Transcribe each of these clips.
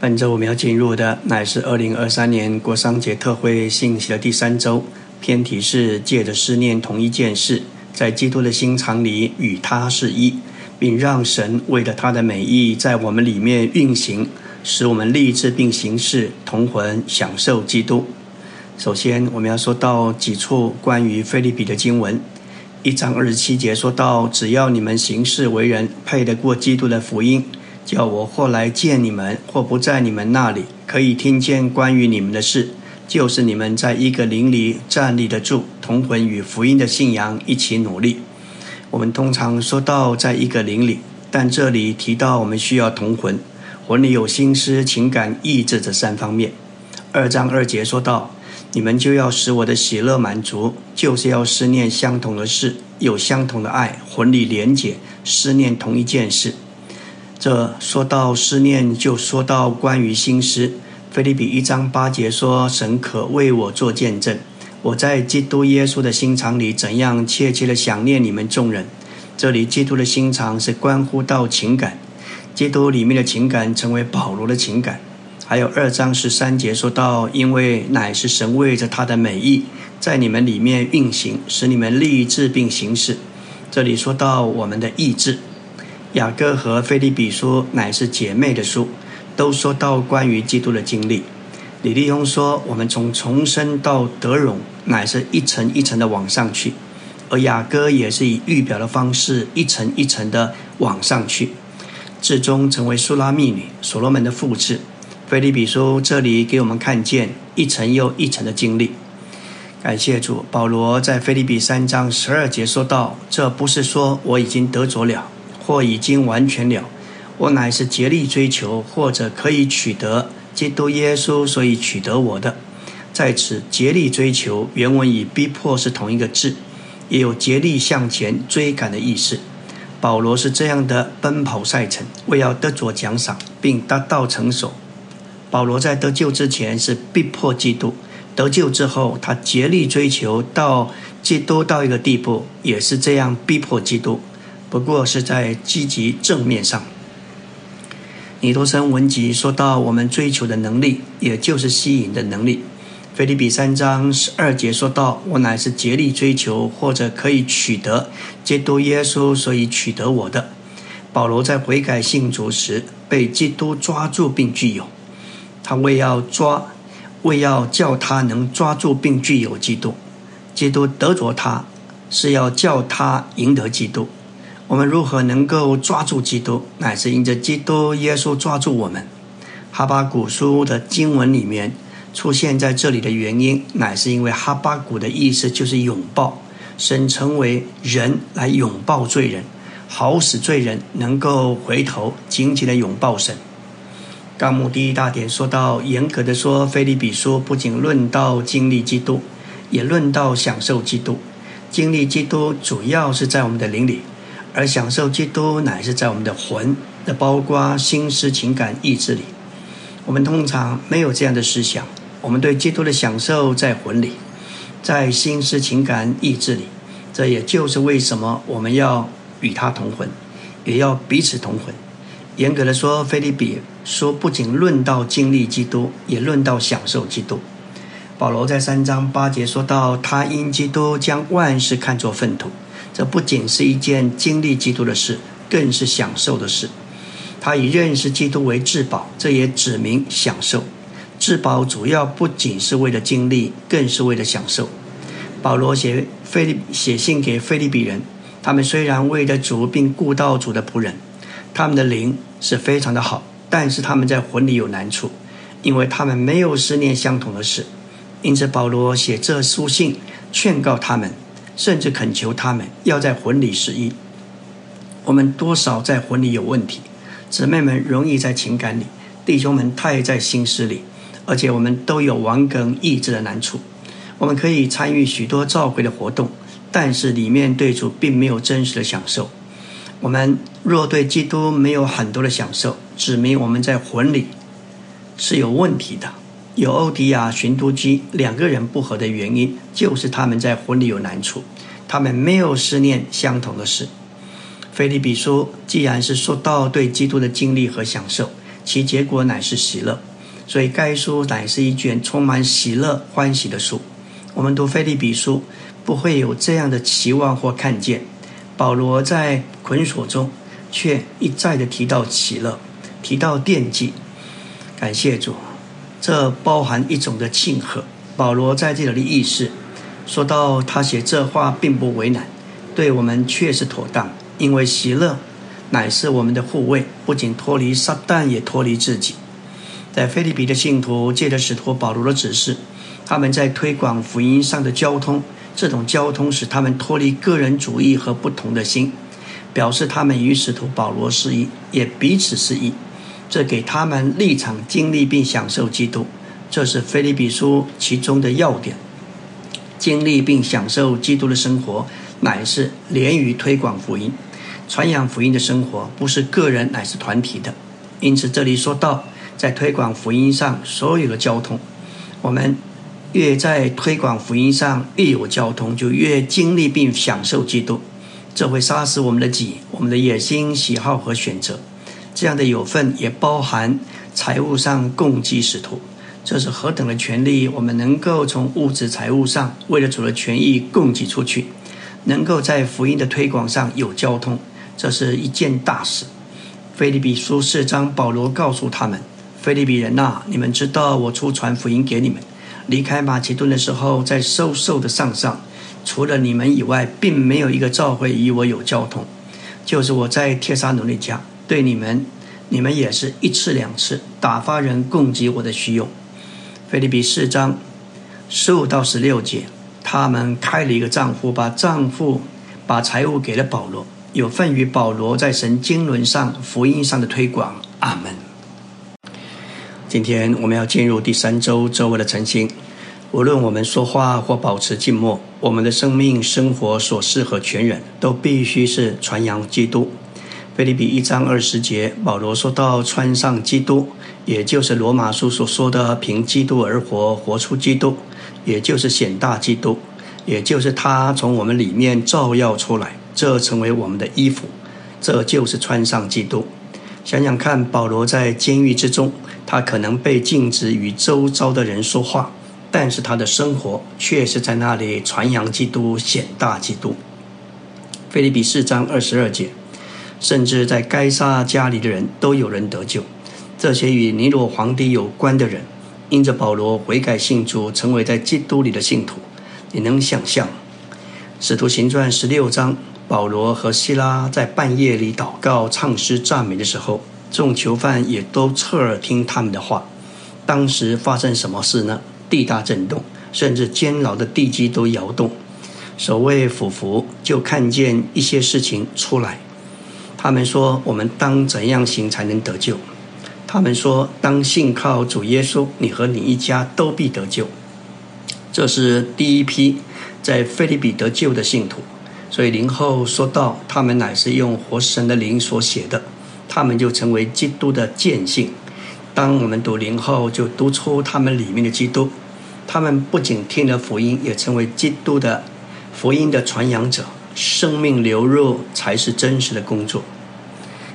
本周我们要进入的乃是二零二三年国商节特会信息的第三周，偏题是借着思念同一件事，在基督的心肠里与他是一，并让神为了他的美意在我们里面运行，使我们立志并行事，同魂享受基督。首先，我们要说到几处关于菲利比的经文，一章二十七节说到，只要你们行事为人配得过基督的福音。叫我或来见你们，或不在你们那里，可以听见关于你们的事，就是你们在一个灵里站立得住，同魂与福音的信仰一起努力。我们通常说到在一个灵里，但这里提到我们需要同魂，魂里有心思、情感、意志这三方面。二章二节说到，你们就要使我的喜乐满足，就是要思念相同的事，有相同的爱，魂里连结，思念同一件事。这说到思念，就说到关于心思。菲利比一章八节说：“神可为我做见证，我在基督耶稣的心肠里怎样切切的想念你们众人。”这里基督的心肠是关乎到情感，基督里面的情感成为保罗的情感。还有二章十三节说到：“因为乃是神为着他的美意，在你们里面运行，使你们立志并行事。”这里说到我们的意志。雅各和菲利比书乃是姐妹的书，都说到关于基督的经历。李立庸说：“我们从重生到得荣，乃是一层一层的往上去；而雅各也是以预表的方式，一层一层的往上去，最终成为苏拉密女、所罗门的复制。”菲利比书这里给我们看见一层又一层的经历。感谢主，保罗在菲利比三章十二节说道：“这不是说我已经得着了。”或已经完全了，我乃是竭力追求，或者可以取得基督耶稣，所以取得我的。在此竭力追求，原文与逼迫是同一个字，也有竭力向前追赶的意思。保罗是这样的奔跑赛程，为要得着奖赏，并达到成熟。保罗在得救之前是逼迫基督，得救之后他竭力追求到基督到一个地步，也是这样逼迫基督。不过是在积极正面上。尼多森文集说到我们追求的能力，也就是吸引的能力。菲利比三章十二节说到：“我乃是竭力追求，或者可以取得基督耶稣，所以取得我的。”保罗在悔改信主时被基督抓住并具有，他为要抓，为要叫他能抓住并具有基督。基督得着他，是要叫他赢得基督。我们如何能够抓住基督？乃是因着基督耶稣抓住我们。哈巴古书的经文里面出现在这里的原因，乃是因为哈巴古的意思就是拥抱神，成为人来拥抱罪人，好使罪人能够回头紧紧的拥抱神。纲目第一大点说到，严格的说，菲利比书不仅论到经历基督，也论到享受基督。经历基督主要是在我们的灵里。而享受基督乃是在我们的魂的包括心思、情感、意志里。我们通常没有这样的思想。我们对基督的享受在魂里，在心思、情感、意志里。这也就是为什么我们要与他同魂，也要彼此同魂。严格的说，菲利比说不仅论到经历基督，也论到享受基督。保罗在三章八节说到：“他因基督将万事看作粪土。”这不仅是一件经历基督的事，更是享受的事。他以认识基督为至宝，这也指明享受。至宝主要不仅是为了经历，更是为了享受。保罗写菲利写信给菲利比人，他们虽然为了主并顾到主的仆人，他们的灵是非常的好，但是他们在魂里有难处，因为他们没有思念相同的事。因此保罗写这书信劝告他们。甚至恳求他们要在魂里失忆。我们多少在魂里有问题，姊妹们容易在情感里，弟兄们太在心思里，而且我们都有顽梗意志的难处。我们可以参与许多召会的活动，但是里面对主并没有真实的享受。我们若对基督没有很多的享受，指明我们在魂里是有问题的。有欧迪亚、寻都基两个人不和的原因，就是他们在魂里有难处，他们没有思念相同的事。菲利比书，既然是说到对基督的经历和享受，其结果乃是喜乐。所以该书乃是一卷充满喜乐欢喜的书。我们读菲利比书，不会有这样的期望或看见。保罗在捆锁中，却一再的提到喜乐，提到惦记。感谢主，这包含一种的庆贺。保罗在这里的意思，说到他写这话并不为难，对我们确实妥当，因为喜乐乃是我们的护卫，不仅脱离撒旦，也脱离自己。在菲利比的信徒借着使徒保罗的指示，他们在推广福音上的交通，这种交通使他们脱离个人主义和不同的心，表示他们与使徒保罗是一，也彼此是一。这给他们立场、经历并享受基督，这是菲利比书其中的要点。经历并享受基督的生活，乃是连于推广福音、传扬福音的生活，不是个人，乃是团体的。因此，这里说到，在推广福音上所有的交通，我们越在推广福音上越有交通，就越经历并享受基督。这会杀死我们的己、我们的野心、喜好和选择。这样的有份也包含财务上供给使徒，这是何等的权利！我们能够从物质财务上为了主的权益供给出去，能够在福音的推广上有交通，这是一件大事。菲利比书四章，保罗告诉他们：“菲利比人呐，你们知道我出传福音给你们，离开马其顿的时候，在收受的上上，除了你们以外，并没有一个教会与我有交通，就是我在帖撒罗尼迦。”对你们，你们也是一次两次打发人供给我的需用。菲利比四章十五到十六节，他们开了一个账户，把账户把财物给了保罗，有份于保罗在神经纶上福音上的推广。阿门。今天我们要进入第三周周围的晨星。无论我们说话或保持静默，我们的生命、生活所适合全人都必须是传扬基督。菲利比一章二十节，保罗说到穿上基督，也就是罗马书所说的凭基督而活，活出基督，也就是显大基督，也就是他从我们里面照耀出来，这成为我们的衣服，这就是穿上基督。想想看，保罗在监狱之中，他可能被禁止与周遭的人说话，但是他的生活却是在那里传扬基督，显大基督。菲利比四章二十二节。甚至在该杀家里的人都有人得救。这些与尼罗皇帝有关的人，因着保罗悔改信主，成为在基督里的信徒。你能想象，《使徒行传》十六章，保罗和希拉在半夜里祷告、唱诗、赞美的时候，众囚犯也都侧耳听他们的话。当时发生什么事呢？地大震动，甚至监牢的地基都摇动。守卫俯伏，就看见一些事情出来。他们说：“我们当怎样行才能得救？”他们说：“当信靠主耶稣，你和你一家都必得救。”这是第一批在菲利比得救的信徒。所以林后说到，他们乃是用活神的灵所写的，他们就成为基督的见信。当我们读林后，就读出他们里面的基督。他们不仅听了福音，也成为基督的福音的传扬者。生命流入才是真实的工作。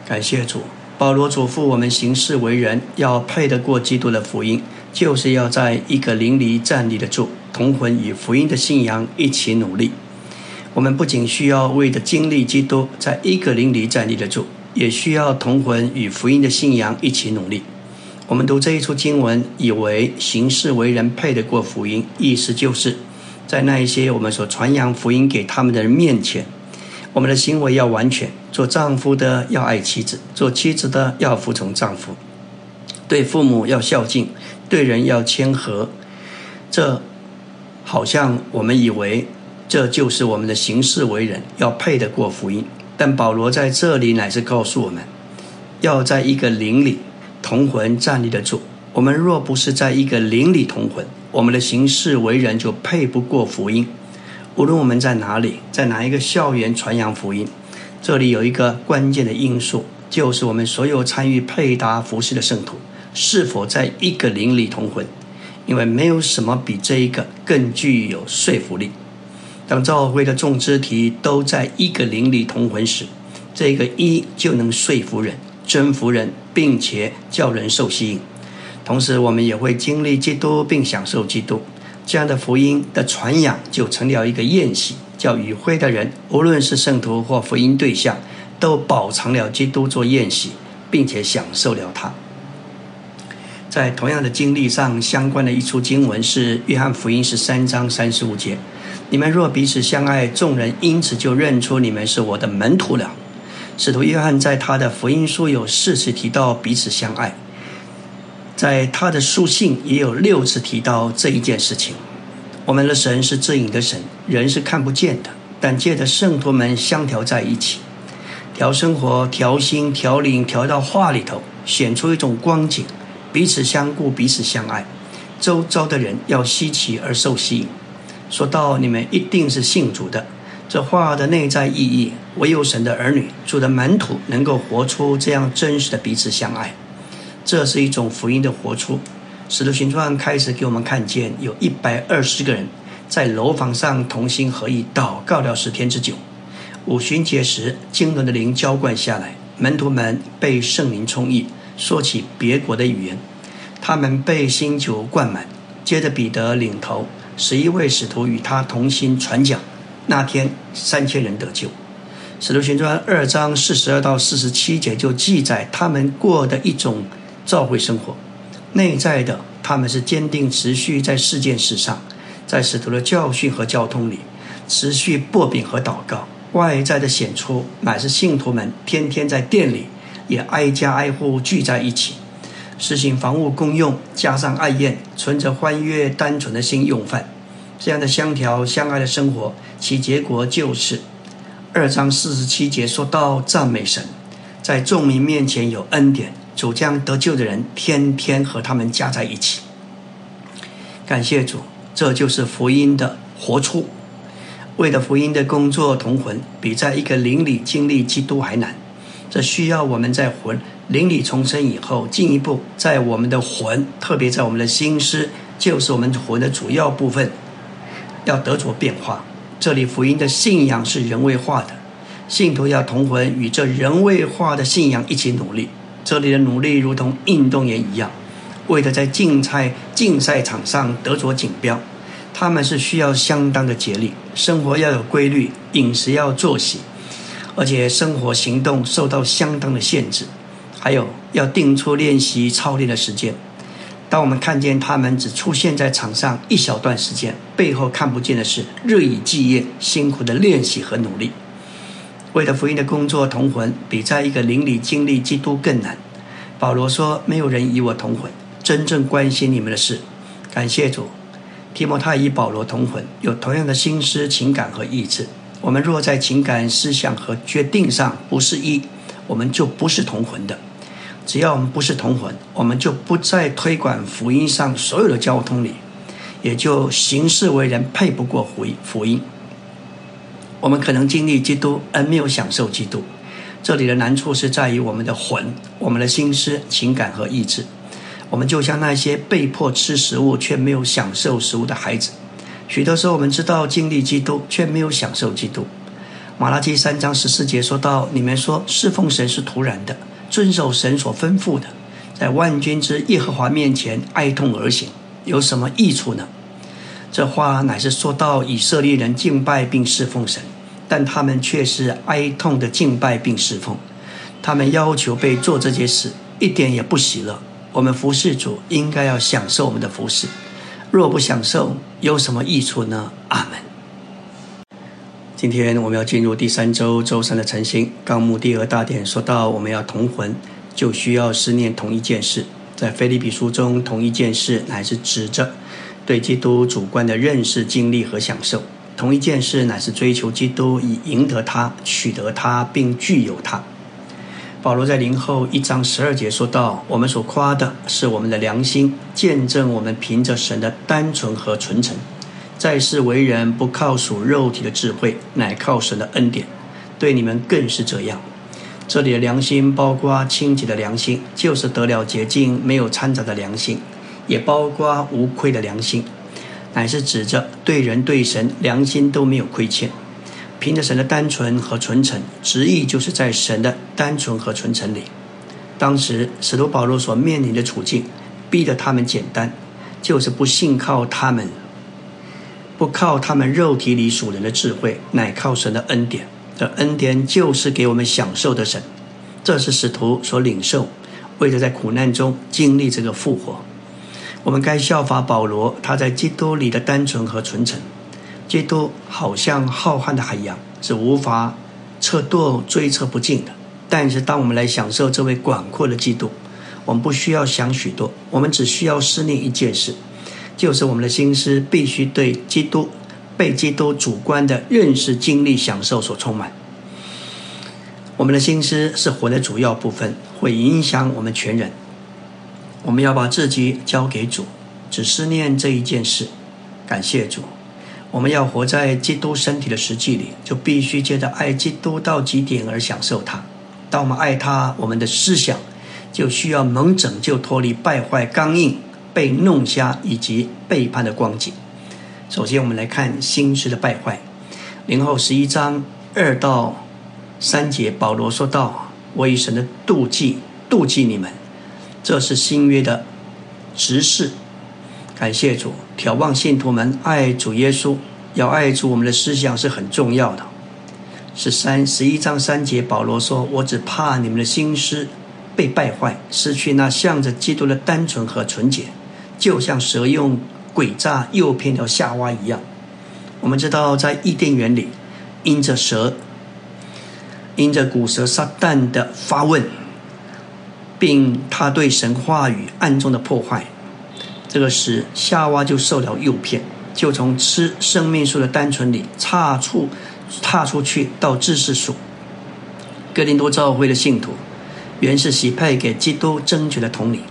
感谢主，保罗嘱咐我们行事为人要配得过基督的福音，就是要在一个邻里站立得住，同魂与福音的信仰一起努力。我们不仅需要为的经历基督，在一个邻里站立得住，也需要同魂与福音的信仰一起努力。我们读这一处经文，以为行事为人配得过福音，意思就是。在那一些我们所传扬福音给他们的人面前，我们的行为要完全。做丈夫的要爱妻子，做妻子的要服从丈夫，对父母要孝敬，对人要谦和。这好像我们以为这就是我们的行事为人要配得过福音，但保罗在这里乃是告诉我们，要在一个灵里同魂站立得住。我们若不是在一个灵里同魂，我们的行事为人就配不过福音。无论我们在哪里，在哪一个校园传扬福音，这里有一个关键的因素，就是我们所有参与配搭服饰的圣徒是否在一个灵里同魂。因为没有什么比这一个更具有说服力。当教会的众肢体都在一个灵里同魂时，这个一就能说服人、征服人，并且叫人受吸引。同时，我们也会经历基督并享受基督。这样的福音的传扬就成了一个宴席，叫与会的人，无论是圣徒或福音对象，都饱尝了基督做宴席，并且享受了他。在同样的经历上，相关的一处经文是《约翰福音》十三章三十五节：“你们若彼此相爱，众人因此就认出你们是我的门徒了。”使徒约翰在他的福音书有四次提到彼此相爱。在他的书信也有六次提到这一件事情。我们的神是自隐的神，人是看不见的，但借着圣徒们相调在一起，调生活、调心、调灵，调到话里头，显出一种光景，彼此相顾，彼此相爱。周遭的人要稀奇而受吸引。说到你们一定是信主的，这话的内在意义，唯有神的儿女、主的门徒能够活出这样真实的彼此相爱。这是一种福音的活出。使徒行传开始给我们看见，有一百二十个人在楼房上同心合意祷告了十天之久。五旬节时，经纶的灵浇灌下来，门徒们被圣灵充溢，说起别国的语言。他们被新酒灌满。接着彼得领头，十一位使徒与他同心传讲。那天三千人得救。使徒行传二章四十二到四十七节就记载他们过的一种。召会生活，内在的他们是坚定持续在事件史上，在使徒的教训和交通里持续擘饼和祷告；外在的显出乃是信徒们天天在店里也挨家挨户聚在一起，实行房屋公用，加上爱宴，存着欢悦单纯的心用饭，这样的相调相爱的生活，其结果就是。二章四十七节说到赞美神，在众民面前有恩典。主将得救的人天天和他们加在一起，感谢主，这就是福音的活出。为了福音的工作同魂，比在一个灵里经历基督还难。这需要我们在魂灵里重生以后，进一步在我们的魂，特别在我们的心思，就是我们魂的主要部分，要得着变化。这里福音的信仰是人为化的，信徒要同魂与这人为化的信仰一起努力。这里的努力如同运动员一样，为了在竞赛竞赛场上得着锦标，他们是需要相当的竭力，生活要有规律，饮食要作息，而且生活行动受到相当的限制，还有要定出练习操练的时间。当我们看见他们只出现在场上一小段时间，背后看不见的是日以继夜辛苦的练习和努力。为了福音的工作同魂，比在一个灵里经历基督更难。保罗说：“没有人与我同魂，真正关心你们的事。”感谢主，提摩太与保罗同魂，有同样的心思、情感和意志。我们若在情感、思想和决定上不是一，我们就不是同魂的。只要我们不是同魂，我们就不在推广福音上所有的交通里，也就行事为人配不过福音。福音。我们可能经历基督，而没有享受基督。这里的难处是在于我们的魂、我们的心思、情感和意志。我们就像那些被迫吃食物却没有享受食物的孩子。许多时候，我们知道经历基督，却没有享受基督。马拉基三章十四节说到：“你们说侍奉神是徒然的，遵守神所吩咐的，在万军之耶和华面前哀痛而行，有什么益处呢？”这话乃是说到以色列人敬拜并侍奉神。但他们却是哀痛的敬拜并侍奉，他们要求被做这些事，一点也不喜乐。我们服侍主，应该要享受我们的服侍，若不享受，有什么益处呢？阿门。今天我们要进入第三周周三的晨星纲目第二大点，说到我们要同魂，就需要思念同一件事。在菲利比书中，同一件事乃是指着对基督主观的认识、经历和享受。同一件事乃是追求基督，以赢得他、取得他，并具有他。保罗在林后一章十二节说道：“我们所夸的是我们的良心，见证我们凭着神的单纯和纯诚，在世为人不靠属肉体的智慧，乃靠神的恩典。对你们更是这样。这里的良心包括清洁的良心，就是得了洁净、没有掺杂的良心，也包括无愧的良心。”乃是指着对人对神良心都没有亏欠，凭着神的单纯和纯诚，执意就是在神的单纯和纯诚里。当时使徒保罗所面临的处境，逼得他们简单，就是不信靠他们，不靠他们肉体里属人的智慧，乃靠神的恩典。这恩典就是给我们享受的神，这是使徒所领受，为了在苦难中经历这个复活。我们该效法保罗，他在基督里的单纯和纯诚。基督好像浩瀚的海洋，是无法测度、追测不尽的。但是，当我们来享受这位广阔的基督，我们不需要想许多，我们只需要思念一件事，就是我们的心思必须对基督、被基督主观的认识、经历、享受所充满。我们的心思是活的主要部分，会影响我们全人。我们要把自己交给主，只思念这一件事，感谢主。我们要活在基督身体的实际里，就必须接着爱基督到极点而享受它。当我们爱他，我们的思想就需要蒙拯救，脱离败坏、刚硬、被弄瞎以及背叛的光景。首先，我们来看心思的败坏。零后十一章二到三节，保罗说道：“我以神的妒忌妒忌你们，这是新约的执事。感谢主，眺望信徒们爱主耶稣，要爱主，我们的思想是很重要的。”十三十一章三节，保罗说：“我只怕你们的心思被败坏，失去那向着基督的单纯和纯洁，就像蛇用诡诈诱骗了夏娃一样。”我们知道，在伊甸园里，因着蛇，因着古蛇撒旦的发问，并他对神话语暗中的破坏，这个使夏娃就受了诱骗，就从吃生命树的单纯里差出。踏出去到知识树，哥林多教会的信徒，原是喜派给基督争取的统领，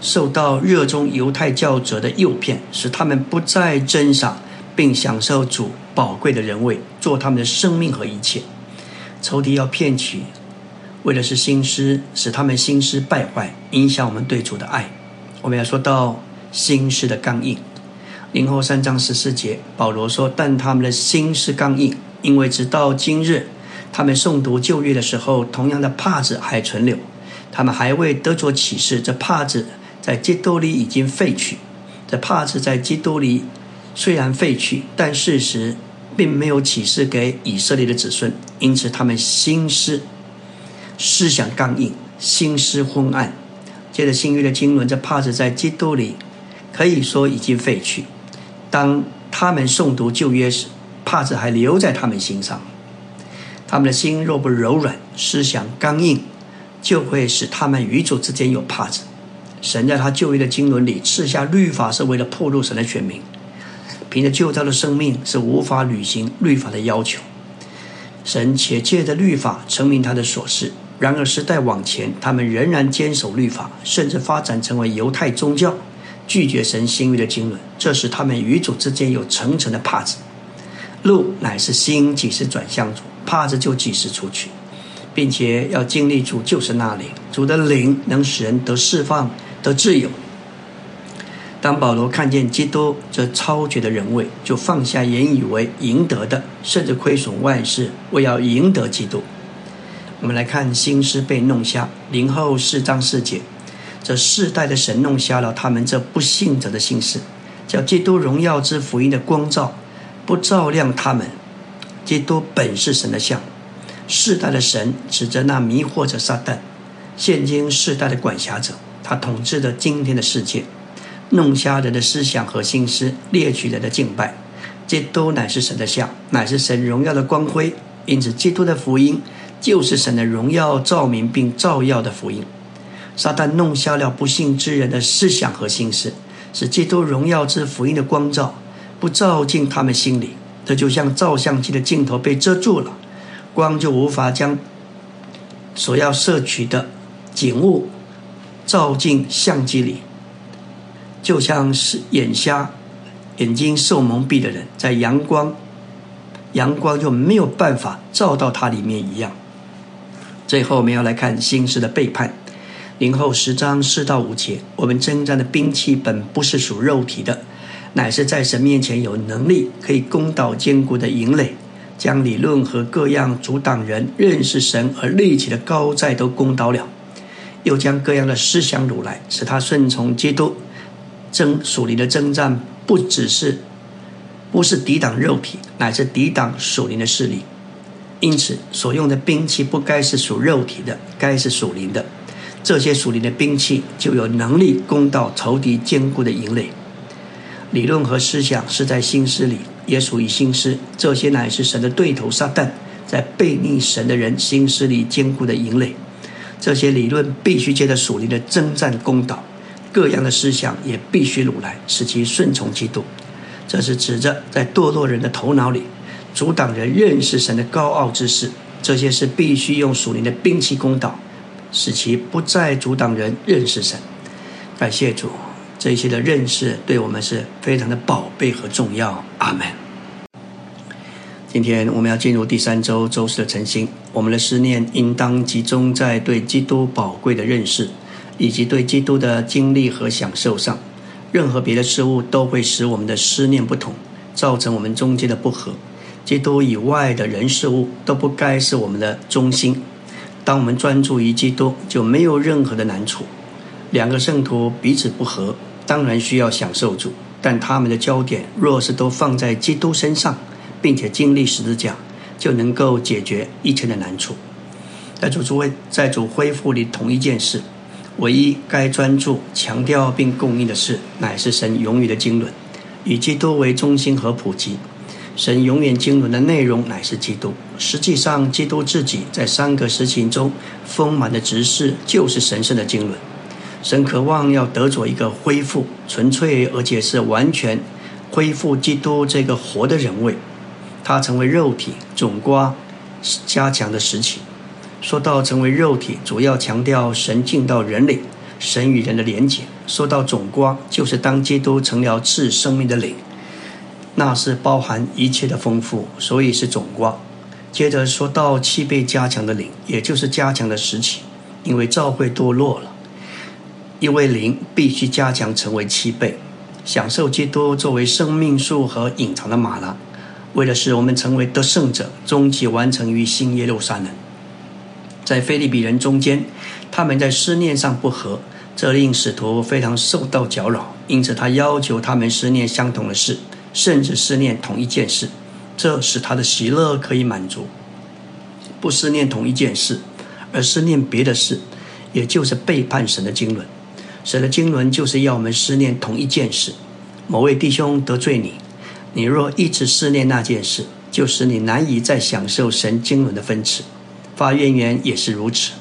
受到热衷犹太教者的诱骗，使他们不再珍赏并享受主宝贵的人位，做他们的生命和一切。仇敌要骗取，为的是心思，使他们心思败坏，影响我们对主的爱。我们要说到心思的刚硬。零后三章十四节，保罗说：“但他们的心是刚硬。”因为直到今日，他们诵读旧约的时候，同样的帕子还存留。他们还未得着启示，这帕子在基督里已经废去。这帕子在基督里虽然废去，但事实并没有启示给以色列的子孙，因此他们心思思想刚硬，心思昏暗。接着新约的经纶，这帕子在基督里可以说已经废去。当他们诵读旧约时，帕子还留在他们心上，他们的心若不柔软，思想刚硬，就会使他们与主之间有帕子。神在他旧约的经纶里赐下律法，是为了破路神的全名。凭着旧造的生命是无法履行律法的要求。神且借着律法成明他的所事。然而时代往前，他们仍然坚守律法，甚至发展成为犹太宗教，拒绝神新约的经纶。这使他们与主之间有层层的帕子。路乃是心几时转向主，帕子就几时出去，并且要经历主就是那里，主的灵能使人得释放、得自由。当保罗看见基督这超绝的人位，就放下原以为赢得的，甚至亏损万事，为要赢得基督。我们来看心思被弄瞎，零后四章四节，这世代的神弄瞎了他们这不信者的心思，叫基督荣耀之福音的光照。不照亮他们，基督本是神的像，世代的神指着那迷惑着撒旦，现今世代的管辖者，他统治着今天的世界，弄瞎人的思想和心思，猎取人的敬拜。基督乃是神的像，乃是神荣耀的光辉，因此基督的福音就是神的荣耀照明并照耀的福音。撒旦弄瞎了不幸之人的思想和心思，使基督荣耀之福音的光照。不照进他们心里，这就像照相机的镜头被遮住了，光就无法将所要摄取的景物照进相机里，就像是眼瞎、眼睛受蒙蔽的人，在阳光，阳光就没有办法照到它里面一样。最后，我们要来看心事的背叛。零后十章四到五节，我们征战的兵器本不是属肉体的。乃是在神面前有能力可以攻倒坚固的营垒，将理论和各样阻挡人认识神而立起的高寨都攻倒了。又将各样的思想掳来，使他顺从基督。征属灵的征战，不只是不是抵挡肉体，乃是抵挡属灵的势力。因此，所用的兵器不该是属肉体的，该是属灵的。这些属灵的兵器就有能力攻到仇敌坚固的营垒。理论和思想是在心思里，也属于心思。这些乃是神的对头撒旦在背逆神的人心思里坚固的营垒。这些理论必须借着属灵的征战攻倒。各样的思想也必须掳来，使其顺从基督。这是指着在堕落人的头脑里阻挡人认识神的高傲之事。这些是必须用属灵的兵器攻倒，使其不再阻挡人认识神。感谢主，这些的认识对我们是非常的宝贝和重要。阿门。今天我们要进入第三周周四的晨星，我们的思念应当集中在对基督宝贵的认识。以及对基督的经历和享受上，任何别的事物都会使我们的思念不同，造成我们中间的不和。基督以外的人事物都不该是我们的中心。当我们专注于基督，就没有任何的难处。两个圣徒彼此不和，当然需要享受主，但他们的焦点若是都放在基督身上，并且经历十字架，就能够解决一切的难处。在主诸位，在主恢复里同一件事。唯一该专注、强调并供应的事，乃是神永远的经纶，以基督为中心和普及。神永远经纶的内容乃是基督。实际上，基督自己在三个实情中丰满的执事，就是神圣的经纶。神渴望要得着一个恢复、纯粹而且是完全恢复基督这个活的人位。他成为肉体总瓜加强的时期。说到成为肉体，主要强调神进到人里，神与人的连结。说到总瓜，就是当基督成了赐生命的灵，那是包含一切的丰富，所以是总卦。接着说到七倍加强的灵，也就是加强的时期，因为照会堕落了，因为灵必须加强成为七倍，享受基督作为生命树和隐藏的马拉，为了使我们成为得胜者，终极完成于新耶路撒冷。在菲利比人中间，他们在思念上不合，这令使徒非常受到搅扰。因此，他要求他们思念相同的事，甚至思念同一件事，这使他的喜乐可以满足。不思念同一件事，而思念别的事，也就是背叛神的经纶。神的经纶就是要我们思念同一件事。某位弟兄得罪你，你若一直思念那件事，就使你难以再享受神经纶的分赐。发怨言也是如此，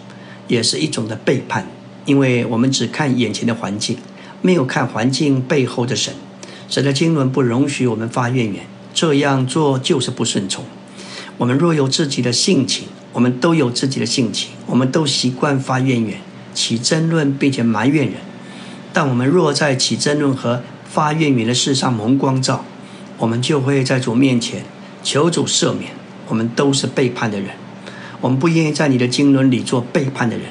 也是一种的背叛，因为我们只看眼前的环境，没有看环境背后的神。神的经纶不容许我们发怨言，这样做就是不顺从。我们若有自己的性情，我们都有自己的性情，我们都习惯发怨言、起争论，并且埋怨人。但我们若在起争论和发怨言的事上蒙光照，我们就会在主面前求主赦免。我们都是背叛的人。我们不愿意在你的经纶里做背叛的人，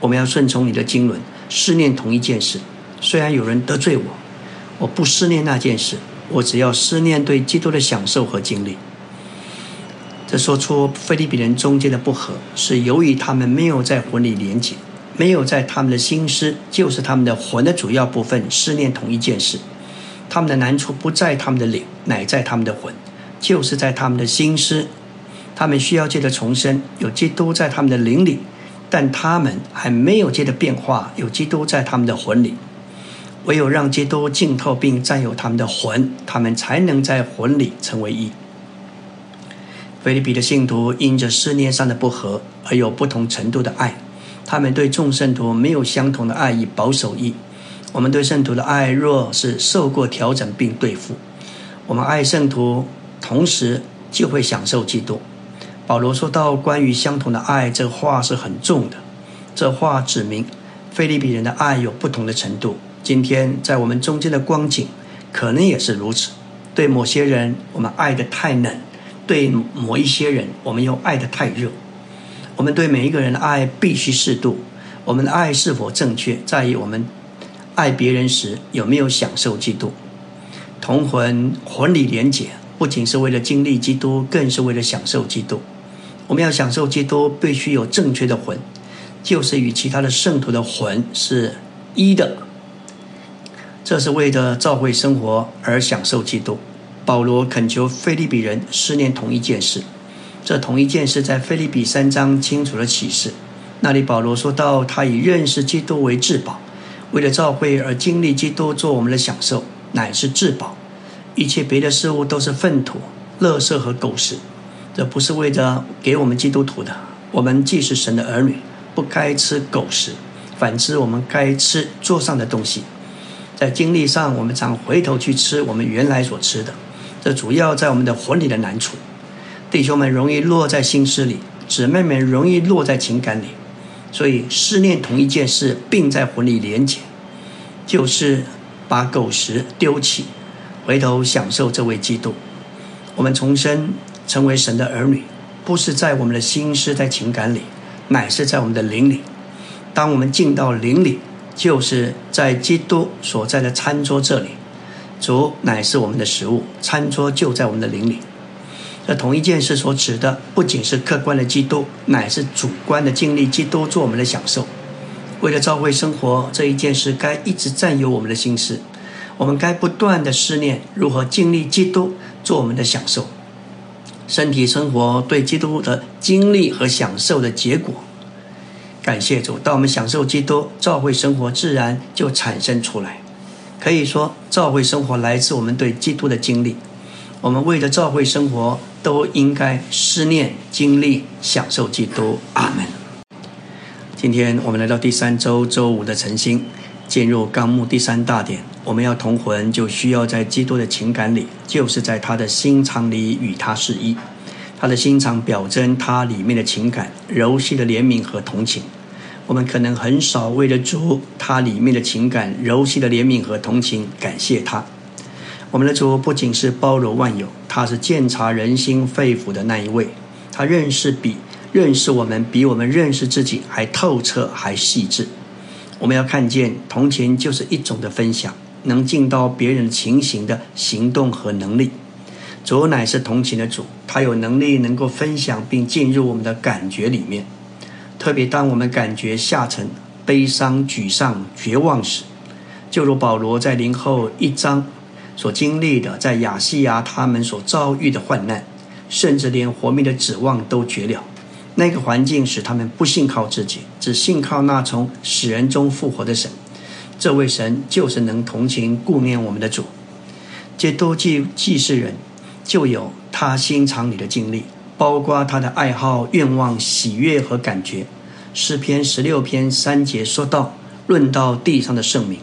我们要顺从你的经纶，思念同一件事。虽然有人得罪我，我不思念那件事，我只要思念对基督的享受和经历。这说出菲律宾人中间的不和，是由于他们没有在魂里连结，没有在他们的心思，就是他们的魂的主要部分思念同一件事。他们的难处不在他们的脸，乃在他们的魂，就是在他们的心思。他们需要借着重生，有基督在他们的灵里，但他们还没有借着变化，有基督在他们的魂里。唯有让基督浸透并占有他们的魂，他们才能在魂里成为一。菲利比的信徒因着思念上的不合而有不同程度的爱，他们对众圣徒没有相同的爱意保守意。我们对圣徒的爱若是受过调整并对付，我们爱圣徒，同时就会享受基督。保罗说到关于相同的爱，这话是很重的。这话指明，菲利比人的爱有不同的程度。今天在我们中间的光景，可能也是如此。对某些人，我们爱的太冷；对某一些人，我们又爱的太热。我们对每一个人的爱必须适度。我们的爱是否正确，在于我们爱别人时有没有享受基督。同魂魂理连结，不仅是为了经历基督，更是为了享受基督。我们要享受基督，必须有正确的魂。就是与其他的圣徒的魂是一的。这是为了教会生活而享受基督。保罗恳求菲利比人思念同一件事，这同一件事在菲利比三章清楚的启示。那里保罗说到，他以认识基督为至宝，为了教会而经历基督做我们的享受，乃是至宝。一切别的事物都是粪土、垃圾和狗食。这不是为着给我们基督徒的。我们既是神的儿女，不该吃狗食；反之，我们该吃桌上的东西。在经历上，我们常回头去吃我们原来所吃的。这主要在我们的魂里的难处，弟兄们容易落在心思里，姊妹们容易落在情感里，所以思念同一件事，并在魂里连结，就是把狗食丢弃，回头享受这位基督。我们重生成为神的儿女，不是在我们的心思在情感里，乃是在我们的灵里。当我们进到灵里，就是在基督所在的餐桌这里。主乃是我们的食物，餐桌就在我们的灵里。这同一件事所指的，不仅是客观的基督，乃是主观的经历基督做我们的享受。为了召会生活这一件事，该一直占有我们的心思。我们该不断的思念如何经历基督做我们的享受。身体生活对基督的经历和享受的结果。感谢主，当我们享受基督，召会生活自然就产生出来。可以说，教会生活来自我们对基督的经历。我们为了教会生活，都应该思念、经历、享受基督。阿门。今天我们来到第三周周五的晨星，进入纲目第三大点。我们要同魂，就需要在基督的情感里，就是在他的心肠里与他是一。他的心肠表征他里面的情感，柔细的怜悯和同情。我们可能很少为了主他里面的情感、柔细的怜悯和同情感谢他。我们的主不仅是包容万有，他是鉴察人心肺腑的那一位。他认识比认识我们比我们认识自己还透彻、还细致。我们要看见同情就是一种的分享，能进到别人情形的行动和能力。主乃是同情的主，他有能力能够分享并进入我们的感觉里面。特别当我们感觉下沉、悲伤、沮丧、绝望时，就如保罗在临后一章所经历的，在亚细亚他们所遭遇的患难，甚至连活命的指望都绝了。那个环境使他们不信靠自己，只信靠那从死人中复活的神。这位神就是能同情、顾念我们的主。这都既既是人，就有他心肠里的经历。包括他的爱好、愿望、喜悦和感觉。诗篇十六篇三节说到：“论到地上的圣名，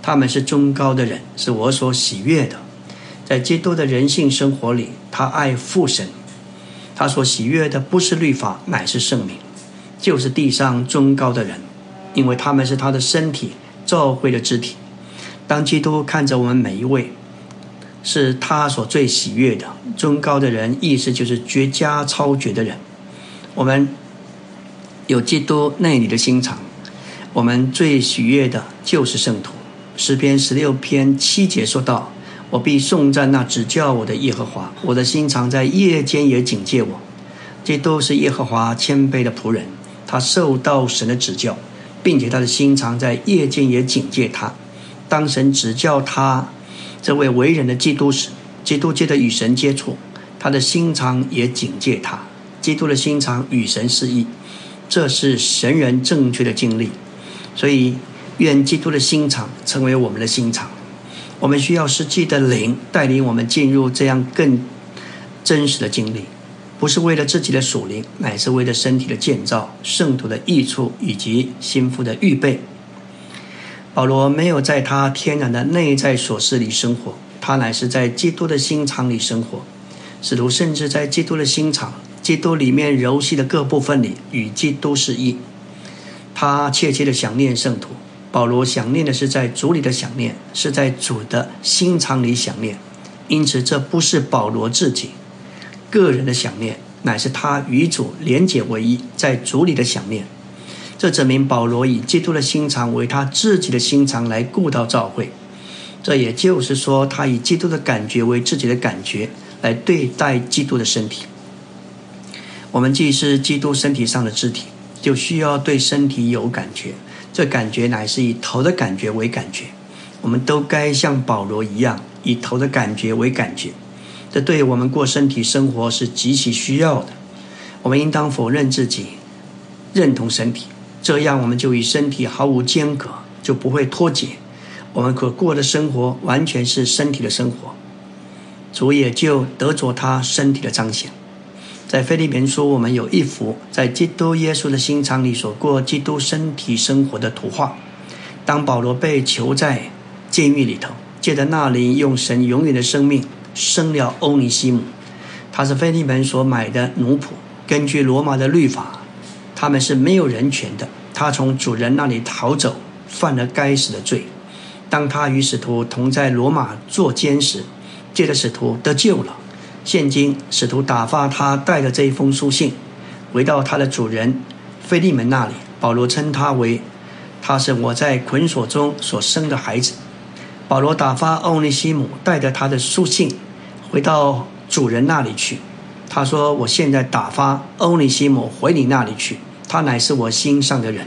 他们是中高的人，是我所喜悦的。”在基督的人性生活里，他爱父神，他所喜悦的不是律法，乃是圣名，就是地上中高的人，因为他们是他的身体，召会的肢体。当基督看着我们每一位。是他所最喜悦的尊高的人，意思就是绝佳超绝的人。我们有基督内里的心肠，我们最喜悦的就是圣徒。诗篇十六篇七节说道：“我必颂赞那指教我的耶和华，我的心肠在夜间也警戒我。”这都是耶和华谦卑的仆人，他受到神的指教，并且他的心肠在夜间也警戒他。当神指教他。这位为人的基督时，基督借着与神接触，他的心肠也警戒他。基督的心肠与神是一，这是神人正确的经历。所以，愿基督的心肠成为我们的心肠。我们需要实际的灵带领我们进入这样更真实的经历，不是为了自己的属灵，乃是为了身体的建造、圣徒的益处以及心腹的预备。保罗没有在他天然的内在琐事里生活，他乃是在基督的心肠里生活。使徒甚至在基督的心肠、基督里面柔细的各部分里与基督是一。他切切的想念圣徒。保罗想念的是在主里的想念，是在主的心肠里想念。因此，这不是保罗自己个人的想念，乃是他与主连结为一，在主里的想念。这证明保罗以基督的心肠为他自己的心肠来顾到教会，这也就是说，他以基督的感觉为自己的感觉来对待基督的身体。我们既是基督身体上的肢体，就需要对身体有感觉，这感觉乃是以头的感觉为感觉。我们都该像保罗一样，以头的感觉为感觉。这对我们过身体生活是极其需要的。我们应当否认自己，认同身体，这样我们就与身体毫无间隔，就不会脱节。我们可过的生活完全是身体的生活，主也就得着他身体的彰显。在菲利门说，我们有一幅在基督耶稣的心肠里所过基督身体生活的图画。当保罗被囚在监狱里头，借着那里用神永远的生命生了欧尼西姆，他是菲利门所买的奴仆。根据罗马的律法，他们是没有人权的。他从主人那里逃走，犯了该死的罪。当他与使徒同在罗马做监时，借着使徒得救了。现今使徒打发他带着这一封书信，回到他的主人菲利门那里。保罗称他为他是我在捆锁中所生的孩子。保罗打发欧尼西姆带着他的书信回到主人那里去。他说：“我现在打发欧尼西姆回你那里去，他乃是我心上的人。”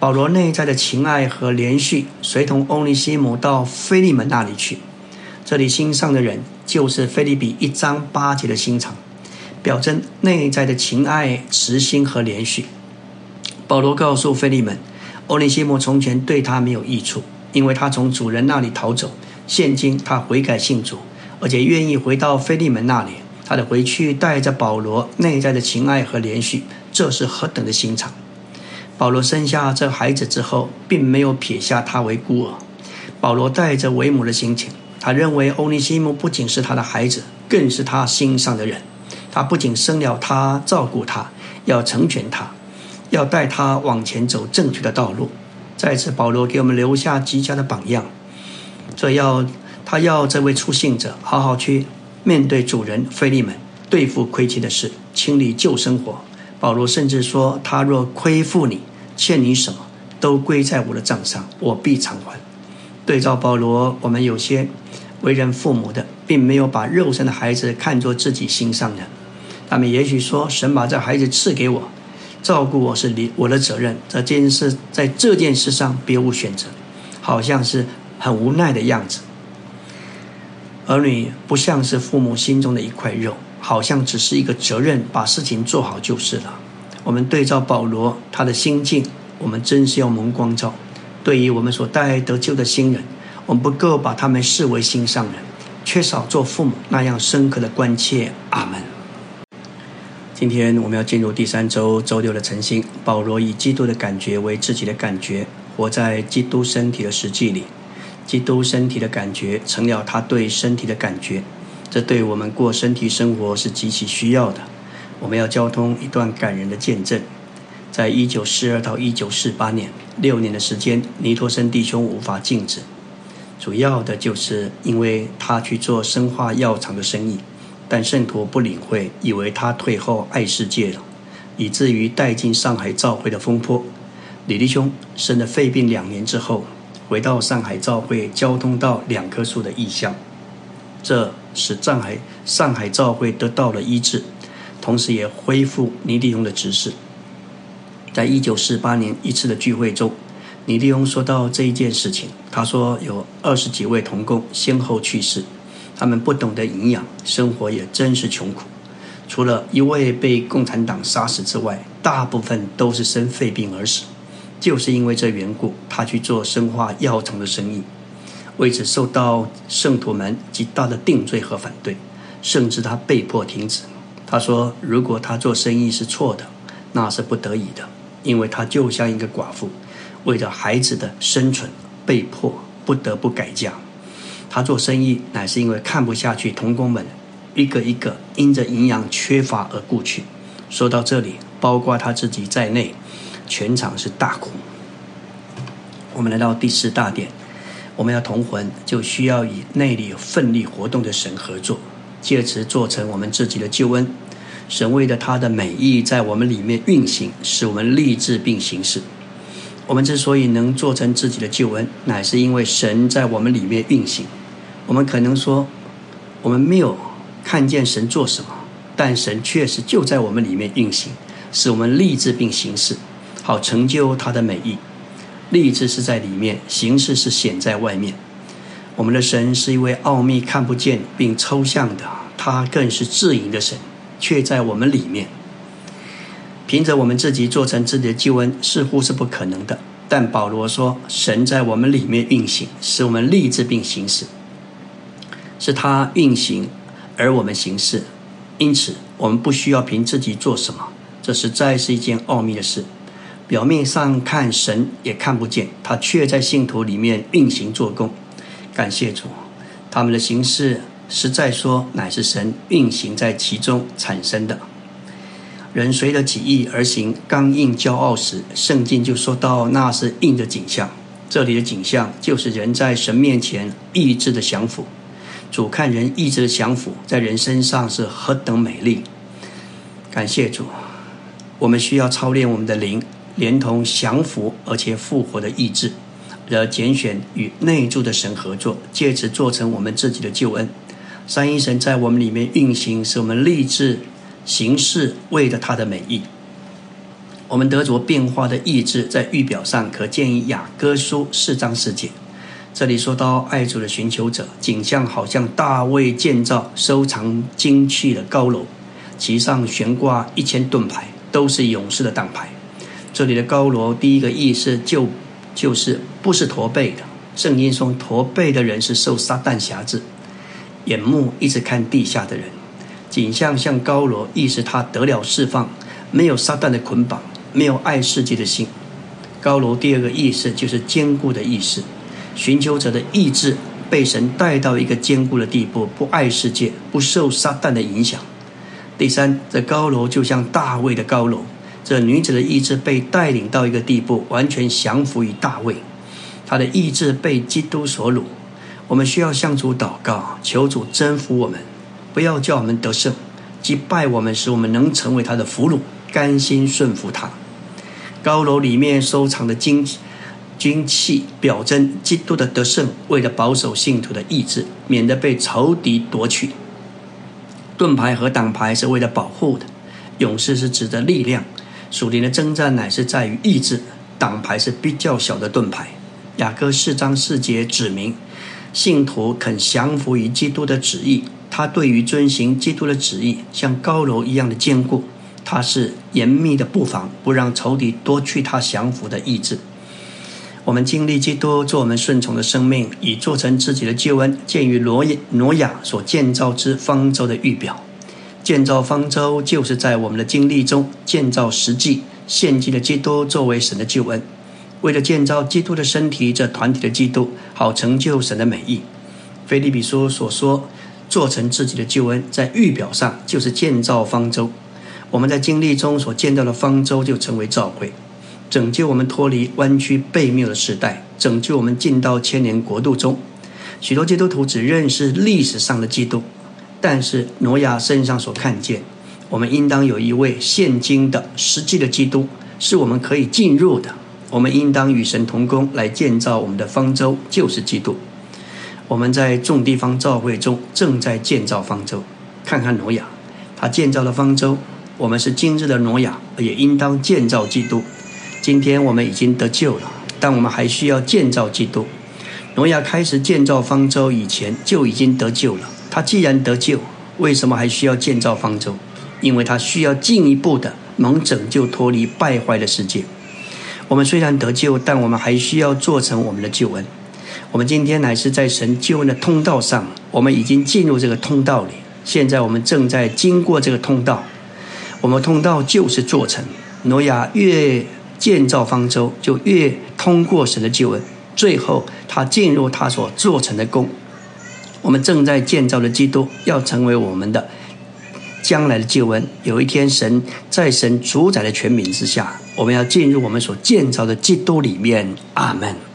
保罗内在的情爱和连续，随同欧尼西姆到菲利门那里去。这里心上的人，就是菲利比一章八节的心肠，表征内在的情爱、慈心和连续。保罗告诉菲利门，欧尼西姆从前对他没有益处，因为他从主人那里逃走，现今他悔改信主，而且愿意回到菲利门那里。他的回去带着保罗内在的情爱和连续，这是何等的心肠！保罗生下这孩子之后，并没有撇下他为孤儿。保罗带着为母的心情，他认为欧尼西姆不仅是他的孩子，更是他心上的人。他不仅生了他，照顾他，要成全他，要带他往前走正确的道路。在此，保罗给我们留下极佳的榜样。这要他要这位出信者好好去。面对主人菲利门对付亏欠的事，清理旧生活。保罗甚至说：“他若亏负你，欠你什么，都归在我的账上，我必偿还。”对照保罗，我们有些为人父母的，并没有把肉身的孩子看作自己心上人。他们也许说：“神把这孩子赐给我，照顾我是你我的责任。”这件事在这件事上别无选择，好像是很无奈的样子。儿女不像是父母心中的一块肉，好像只是一个责任，把事情做好就是了。我们对照保罗他的心境，我们真是要蒙光照。对于我们所带得救的新人，我们不够把他们视为心上人，缺少做父母那样深刻的关切。阿门。今天我们要进入第三周周六的晨星。保罗以基督的感觉为自己的感觉，活在基督身体的实际里。基督身体的感觉成了他对身体的感觉，这对我们过身体生活是极其需要的。我们要交通一段感人的见证。在一九四二到一九四八年六年的时间，尼托森弟兄无法静止，主要的就是因为他去做生化药厂的生意，但圣徒不领会，以为他退后爱世界了，以至于带进上海召会的风波。李弟兄生了肺病两年之后。回到上海召会交通到两棵树的意向，这使上海上海召会得到了医治，同时也恢复尼利翁的执事。在一九四八年一次的聚会中，尼利翁说到这一件事情，他说有二十几位童工先后去世，他们不懂得营养，生活也真是穷苦。除了一位被共产党杀死之外，大部分都是生肺病而死。就是因为这缘故，他去做生化药厂的生意，为此受到圣徒们极大的定罪和反对，甚至他被迫停止。他说：“如果他做生意是错的，那是不得已的，因为他就像一个寡妇，为了孩子的生存，被迫不得不改嫁。他做生意乃是因为看不下去童工们一个一个因着营养缺乏而故去。”说到这里，包括他自己在内。全场是大哭。我们来到第四大点，我们要同魂，就需要与内里奋力活动的神合作，借此做成我们自己的救恩。神为了他的美意在我们里面运行，使我们立志并行事。我们之所以能做成自己的救恩，乃是因为神在我们里面运行。我们可能说，我们没有看见神做什么，但神确实就在我们里面运行。使我们立志并行事，好成就他的美意。立志是在里面，形式是显在外面。我们的神是一位奥秘看不见并抽象的，他更是自营的神，却在我们里面。凭着我们自己做成自己的救恩，似乎是不可能的。但保罗说，神在我们里面运行，使我们立志并行事，是他运行而我们行事。因此，我们不需要凭自己做什么，这实在是一件奥秘的事。表面上看，神也看不见，他却在信徒里面运行做工。感谢主，他们的形式实在说乃是神运行在其中产生的。人随着己意而行，刚硬骄傲时，圣经就说到那是硬的景象。这里的景象就是人在神面前意志的降服。主看人意志的降服，在人身上是何等美丽！感谢主，我们需要操练我们的灵，连同降服而且复活的意志。的拣选与内住的神合作，借此做成我们自己的救恩。三一神在我们里面运行，使我们立志行事，为了他的美意。我们得着变化的意志，在预表上可见于雅各书四章四节。这里说到爱主的寻求者，景象好像大卫建造收藏精器的高楼，其上悬挂一千盾牌，都是勇士的党牌。这里的高楼，第一个意思就。就是不是驼背的。圣经说，驼背的人是受撒旦辖制，眼目一直看地下的人。景象像高罗，意思他得了释放，没有撒旦的捆绑，没有爱世界的心。高罗第二个意思就是坚固的意思，寻求者的意志被神带到一个坚固的地步，不爱世界，不受撒旦的影响。第三，这高楼就像大卫的高楼。这女子的意志被带领到一个地步，完全降服于大卫。她的意志被基督所掳。我们需要向主祷告，求主征服我们，不要叫我们得胜，击败我们，使我们能成为他的俘虏，甘心顺服他。高楼里面收藏的金军器，表征基督的得胜，为了保守信徒的意志，免得被仇敌夺取。盾牌和挡牌是为了保护的。勇士是指的力量。属灵的征战乃是在于意志，挡牌是比较小的盾牌。雅各四章四节指明，信徒肯降服于基督的旨意，他对于遵行基督的旨意，像高楼一样的坚固。他是严密的布防，不让仇敌夺去他降服的意志。我们经历基督做我们顺从的生命，以做成自己的救恩，鉴于挪挪亚所建造之方舟的预表。建造方舟，就是在我们的经历中建造实际，献祭的基督作为神的救恩。为了建造基督的身体，这团体的基督，好成就神的美意。菲利比书所说，做成自己的救恩，在预表上就是建造方舟。我们在经历中所见到的方舟，就成为召会，拯救我们脱离弯曲悖谬的时代，拯救我们进到千年国度中。许多基督徒只认识历史上的基督。但是挪亚身上所看见，我们应当有一位现今的实际的基督，是我们可以进入的。我们应当与神同工来建造我们的方舟，就是基督。我们在众地方教会中正在建造方舟。看看挪亚，他建造了方舟。我们是今日的挪亚，也应当建造基督。今天我们已经得救了，但我们还需要建造基督。挪亚开始建造方舟以前就已经得救了。他既然得救，为什么还需要建造方舟？因为他需要进一步的能拯救脱离败坏的世界。我们虽然得救，但我们还需要做成我们的救恩。我们今天乃是在神救恩的通道上，我们已经进入这个通道里。现在我们正在经过这个通道，我们通道就是做成。挪亚越建造方舟，就越通过神的救恩，最后他进入他所做成的功。我们正在建造的基督要成为我们的将来的救恩。有一天，神在神主宰的权柄之下，我们要进入我们所建造的基督里面。阿门。